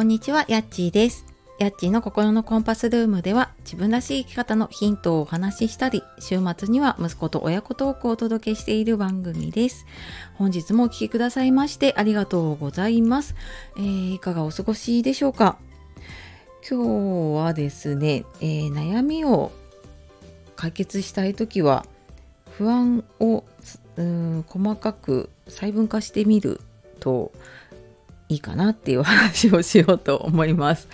こんにちは、やっちーです。やっちーの心のコンパスルームでは自分らしい生き方のヒントをお話ししたり、週末には息子と親子トークをお届けしている番組です。本日もお聴きくださいましてありがとうございます。えー、いかがお過ごしでしょうか？今日はですね、えー、悩みを解決したい時は不安をうん細かく細分化してみるといいかなっていう話をしようと思います。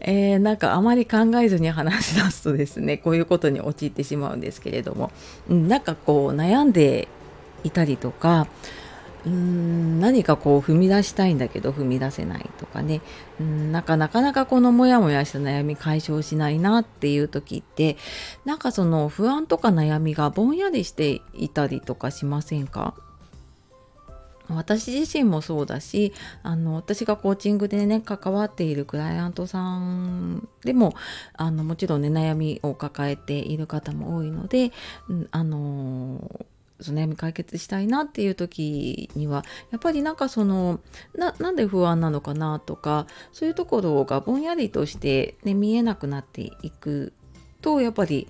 えー、なんかあまり考えずに話し出すとですねこういうことに陥ってしまうんですけれども、なんかこう悩んでいたりとかうーん何かこう踏み出したいんだけど踏み出せないとかね。うんなんかなかなかこのモヤモヤした悩み解消しないなっていう時ってなんかその不安とか悩みがぼんやりしていたりとかしませんか？私自身もそうだしあの私がコーチングでね関わっているクライアントさんでもあのもちろんね悩みを抱えている方も多いので、あのその悩み解決したいなっていう時にはやっぱりなんかそのなんで不安なのかなとかそういうところがぼんやりとして、ね、見えなくなっていくとやっぱり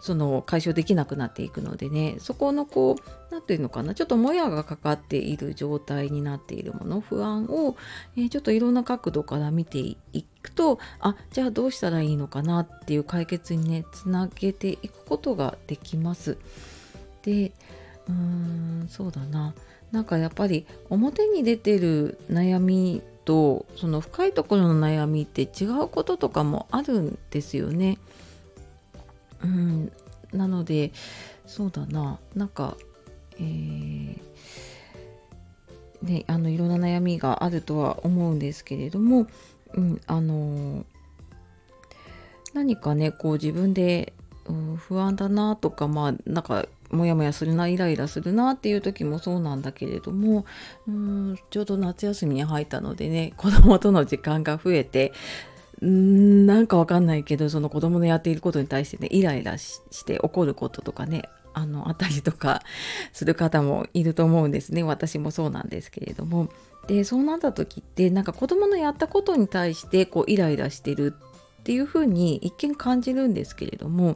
その解消できなくなっていくのでねそこのこう何て言うのかなちょっともやがかかっている状態になっているもの不安を、えー、ちょっといろんな角度から見ていくとあじゃあどうしたらいいのかなっていう解決にねつなげていくことができます。でうーんそうだななんかやっぱり表に出てる悩みとその深いところの悩みって違うこととかもあるんですよね。うん、なのでそうだな。なんか、えーね、あのいろんな悩みがあるとは思うんですけれども、うん、あの何かねこう自分で、うん、不安だなとかまあなんかモヤモヤするなイライラするなっていう時もそうなんだけれどもうんちょうど夏休みに入ったのでね子供との時間が増えてんなんかわかんないけどその子供のやっていることに対してねイライラして怒ることとかねあのあったりとか する方もいると思うんですね私もそうなんですけれども。でそうなった時ってなんか子供のやったことに対してこうイライラしてるっていうふうに一見感じるんですけれども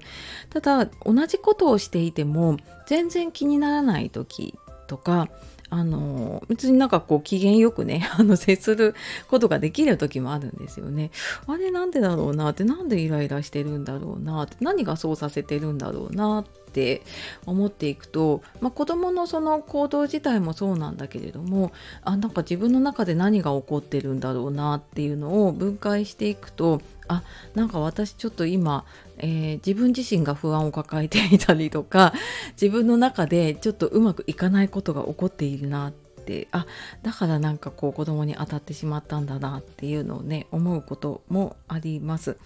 ただ同じことをしていても全然気にならない時とかあの別になんかこう機嫌よくね あの接することができる時もあるんですよね。あれなんでだろうなってなんでイライラしてるんだろうなって何がそうさせてるんだろうなっって思っていくと、まあ、子どものその行動自体もそうなんだけれどもあなんか自分の中で何が起こってるんだろうなっていうのを分解していくとあなんか私ちょっと今、えー、自分自身が不安を抱えていたりとか自分の中でちょっとうまくいかないことが起こっているなってあだからなんかこう子供に当たってしまったんだなっていうのをね思うこともあります。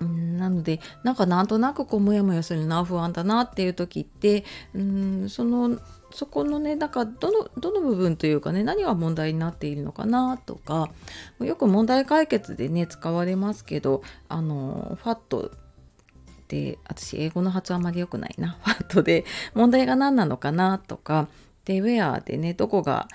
うんなのでなんかなんとなくこうモヤモヤするな不安だなっていう時ってうんそのそこのねだかどのどの部分というかね何が問題になっているのかなとかよく問題解決でね使われますけどあのファットで私英語の発音あまり良くないな ファットで問題が何なのかなとかでウェアでねどこが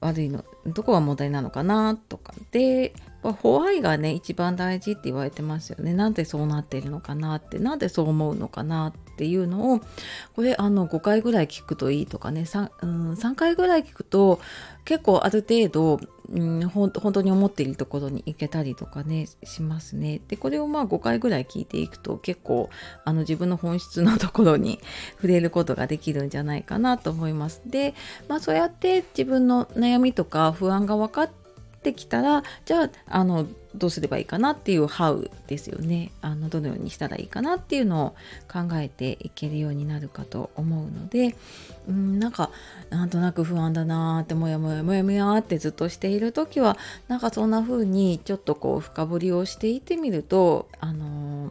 悪いのどこが問題なのかなとかでホワイがね一番大事って言われてますよねなんでそうなっているのかなってなんでそう思うのかなっていうのをこれあの5回ぐらい聞くといいとかね 3, 3回ぐらい聞くと結構ある程度、うん、本当に思っているところに行けたりとかねしますね。でこれをまあ5回ぐらい聞いていくと結構あの自分の本質のところに 触れることができるんじゃないかなと思います。で、まあ、そうやって自分の悩みとか不安が分かってってきたらじゃああのどうすればいいかなっていう How ですよね。あのどのようにしたらいいかなっていうのを考えていけるようになるかと思うのでうんなんかなんとなく不安だなーってもやもやもやもやってずっとしている時はなんかそんな風にちょっとこう深掘りをしていってみるとあのー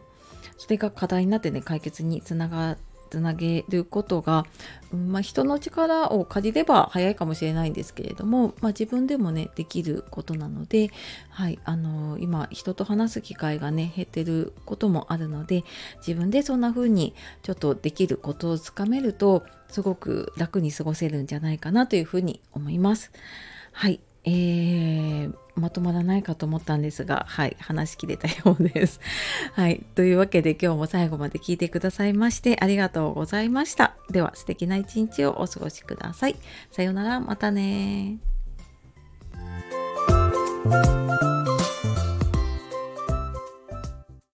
それが課題になってね解決につながっつなげることが、まあ、人の力を借りれば早いかもしれないんですけれども、まあ、自分でもねできることなので、はいあのー、今人と話す機会がね減ってることもあるので自分でそんな風にちょっとできることをつかめるとすごく楽に過ごせるんじゃないかなというふうに思います。はい、えーまとまらないかと思ったんですが、はい、話しきれたようです。はい、というわけで今日も最後まで聞いてくださいましてありがとうございました。では素敵な一日をお過ごしください。さようなら、またね